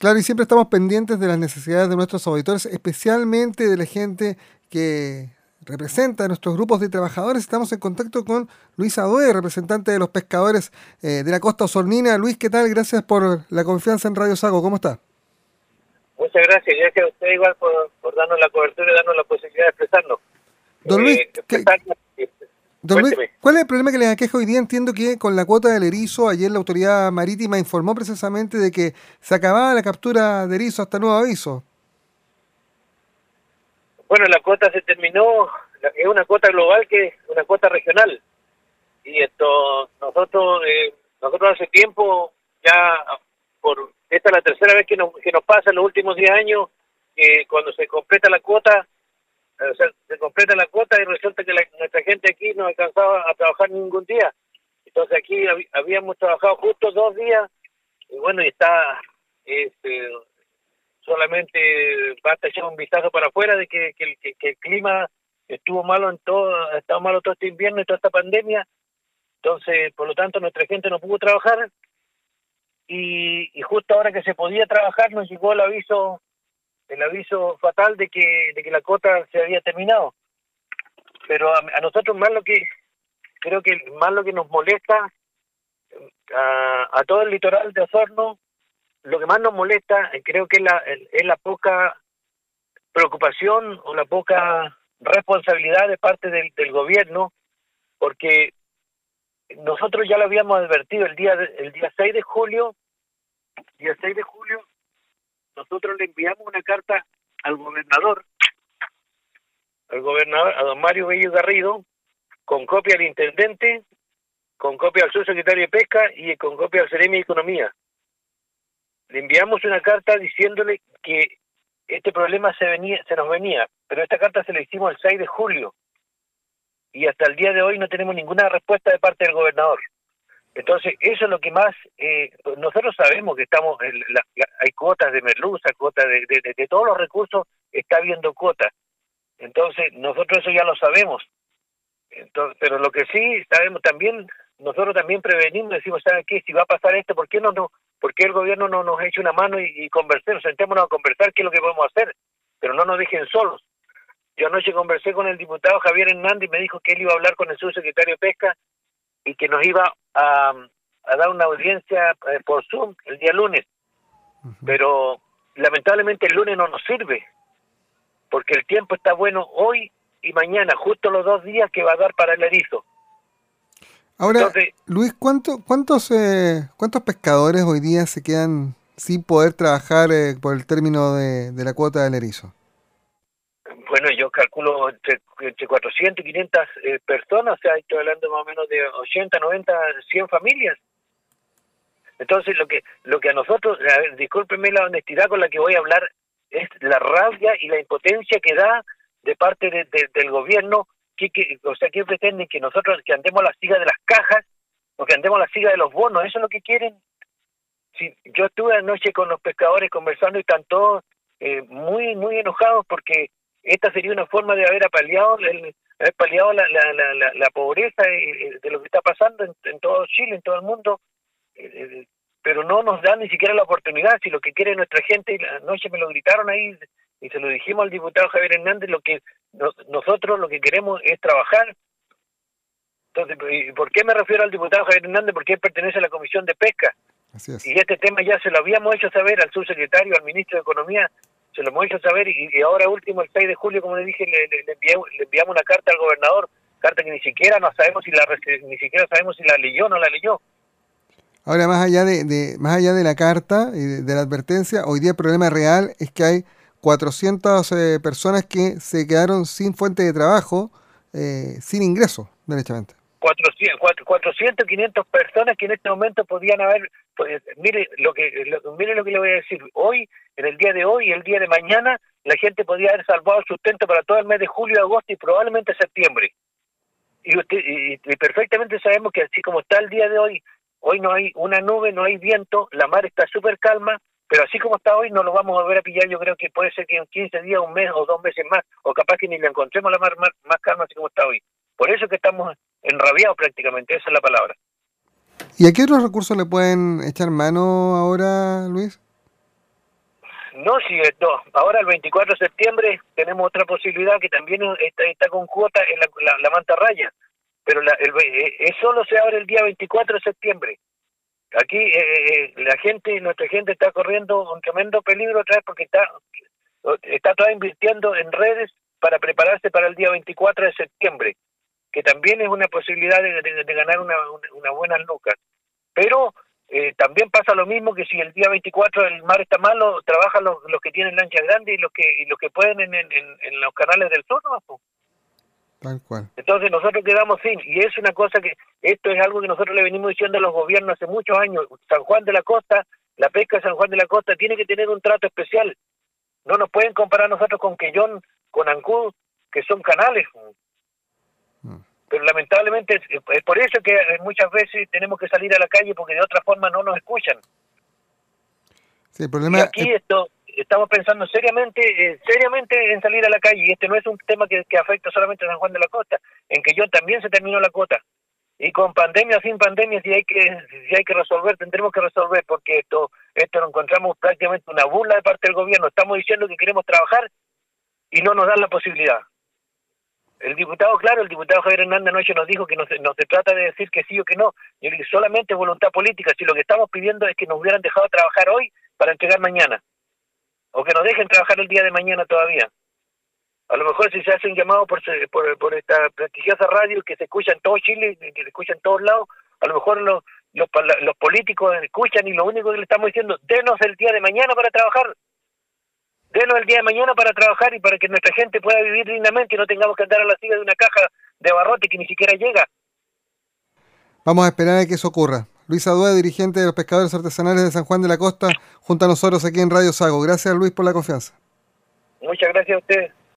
Claro, y siempre estamos pendientes de las necesidades de nuestros auditores, especialmente de la gente que representa a nuestros grupos de trabajadores. Estamos en contacto con Luis Adoe, representante de los pescadores eh, de la costa osornina. Luis, ¿qué tal? Gracias por la confianza en Radio Sago. ¿Cómo está? Muchas gracias. Gracias a usted igual por, darnos la cobertura y darnos la posibilidad de expresarnos. Don Luis, eh, ¿cuál es el problema que les aqueja hoy día? Entiendo que con la cuota del erizo, ayer la autoridad marítima informó precisamente de que se acababa la captura de erizo hasta nuevo aviso. Bueno, la cuota se terminó, es una cuota global que es una cuota regional. Y esto, nosotros, eh, nosotros hace tiempo, ya por esta es la tercera vez que nos, que nos pasa en los últimos 10 años, que cuando se completa la cuota, o sea, se completa la cuota y resulta que nuestra gente aquí no alcanzaba a trabajar ningún día. Entonces aquí habíamos trabajado justo dos días y bueno, y está este, solamente basta echar un vistazo para afuera de que, el clima estuvo malo en todo, ha estado malo todo este invierno y toda esta pandemia. Entonces, por lo tanto, nuestra gente no pudo trabajar y, y justo ahora que se podía trabajar nos llegó el aviso el aviso fatal de que de que la cuota se había terminado. Pero a, nosotros más lo que creo que más lo que nos molesta a, a todo el litoral de Osorno lo que más nos molesta eh, creo que es la es la poca preocupación o la poca responsabilidad de parte del, del gobierno porque nosotros ya lo habíamos advertido el día el día 6 de julio día 6 de julio, nosotros le enviamos una carta al gobernador, al gobernador, a don Mario Bello Garrido, con copia al intendente, con copia al subsecretario de Pesca y con copia al Ceremi de Economía. Le enviamos una carta diciéndole que este problema se venía, se nos venía, pero esta carta se la hicimos el 6 de julio y hasta el día de hoy no tenemos ninguna respuesta de parte del gobernador. Entonces, eso es lo que más, eh, nosotros sabemos que estamos, hay cuotas de merluza, cuotas de, de, todos los recursos, está habiendo cuotas. Entonces, nosotros eso ya lo sabemos. Entonces, pero lo que sí sabemos también, nosotros también prevenimos, decimos, ¿saben qué? Si va a pasar esto, ¿por qué no, no por qué el gobierno no nos echa una mano y, y conversemos, sentémonos a conversar qué es lo que podemos hacer? Pero no nos dejen solos. Yo anoche conversé con el diputado Javier Hernández y me dijo que él iba a hablar con el subsecretario de Pesca y que nos iba a, dar una audiencia eh, por Zoom el día lunes. Pero lamentablemente el lunes no nos sirve, porque el tiempo está bueno hoy y mañana, justo los dos días que va a dar para el erizo. Ahora, Luis, ¿cuánto, ¿cuántos eh, cuántos pescadores hoy día se quedan sin poder trabajar eh, por el término de, de la cuota del erizo? Bueno, yo calculo entre, entre 400 y 500 eh, personas, o sea, estoy hablando más o menos de 80, 90, 100 familias. Entonces, lo que lo que a nosotros, a discúlpenme la honestidad con la que voy a hablar, es la rabia y la impotencia que da de parte del gobierno, que, o sea, que pretenden que nosotros que andemos la siga de las cajas o que andemos la siga de los bonos, eso es lo que quieren. Si, yo estuve anoche con los pescadores conversando y están todos eh, muy, muy enojados porque esta sería una forma de haber apaleado, el, haber paliado la, la, la, la, pobreza de lo que está pasando en, todo Chile, en todo el mundo, eh, eh, pero no nos dan ni siquiera la oportunidad, si lo que quiere nuestra gente, y la noche me lo gritaron ahí y se lo dijimos al diputado Javier Hernández, lo que nosotros lo que queremos es trabajar. Entonces, ¿por qué me refiero al diputado Javier Hernández? Porque él pertenece a la Comisión de Pesca. Y este tema ya se lo habíamos hecho saber al subsecretario, al ministro de Economía, se lo hemos hecho saber y, ahora último, el 6 de julio, como le dije, le, le, enviamos, una carta al gobernador, carta que ni siquiera no sabemos si la ni siquiera sabemos si la leyó o no la leyó. Ahora, más allá de, más allá de la carta y de, la advertencia, hoy día el problema real es que hay 400 eh, personas que se quedaron sin fuente de trabajo, eh, sin ingreso, derechamente. 400, 400, 500 personas que en este momento podían haber, pues, mire lo que mire lo que le voy a decir, hoy, en el día de hoy y el día de mañana, la gente podía haber salvado sustento para todo el mes de julio, agosto y probablemente septiembre. Y, usted, y, perfectamente sabemos que así como está el día de hoy, hoy no hay una nube, no hay viento, la mar está súper calma, pero así como está hoy no lo vamos a volver a pillar, yo creo que puede ser que en 15 días, un mes o dos meses más, o capaz que ni le encontremos la mar más, más calma así como está hoy. Por eso que estamos enrabiados prácticamente, esa es la palabra. ¿Y a qué otros recursos le pueden echar mano ahora, Luis? No, sí, no. ahora el 24 de septiembre tenemos otra posibilidad que también está, está con cuota en la, la, manta raya, pero la, el, eh, solo se abre el día 24 de septiembre. Aquí eh, eh, la gente, nuestra gente está corriendo un tremendo peligro otra vez porque está, está toda invirtiendo en redes para prepararse para el día 24 de septiembre, que también es una posibilidad de, de, ganar una, una buena lucas. Pero eh, también pasa lo mismo que si el día 24 el mar está malo, trabajan los, los que tienen lanchas grandes y los que y los que pueden en, en, en los canales del sur, ¿no? Tal cual. Entonces nosotros quedamos sin, y es una cosa que, esto es algo que nosotros le venimos diciendo a los gobiernos hace muchos años, San Juan de la Costa, la pesca de San Juan de la Costa tiene que tener un trato especial. No nos pueden comparar nosotros con Quellón, con Ancud, que son canales pero lamentablemente es por eso que muchas veces tenemos que salir a la calle porque de otra forma no nos escuchan. Sí, el problema y aquí esto estamos pensando seriamente eh, seriamente en salir a la calle. Y este no es un tema que, afecta solamente a San Juan de la Costa, en que yo también se terminó la cuota. Y con pandemia o sin pandemia si hay que si hay que resolver tendremos que resolver porque esto esto lo encontramos prácticamente una burla de parte del gobierno. Estamos diciendo que queremos trabajar y no nos dan la posibilidad el diputado, claro, el diputado Javier Hernández anoche nos dijo que no se, trata de decir que sí o que no. Yo le dije, solamente voluntad política. Si lo que estamos pidiendo es que nos hubieran dejado trabajar hoy para entregar mañana. O que nos dejen trabajar el día de mañana todavía. A lo mejor si se hace un llamado por, por, por esta prestigiosa radio que se escucha en todo Chile, que se escucha en todos lados, a lo mejor los, los, los políticos escuchan y lo único que le estamos diciendo, denos el día de mañana para trabajar denos el día de mañana para trabajar y para que nuestra gente pueda vivir dignamente y no tengamos que andar a la silla de una caja de barrote que ni siquiera llega. Vamos a esperar a que eso ocurra. Luis Adúa, dirigente de los pescadores artesanales de San Juan de la Costa, junto a nosotros aquí en Radio Sago. Gracias Luis por la confianza. Muchas gracias a usted.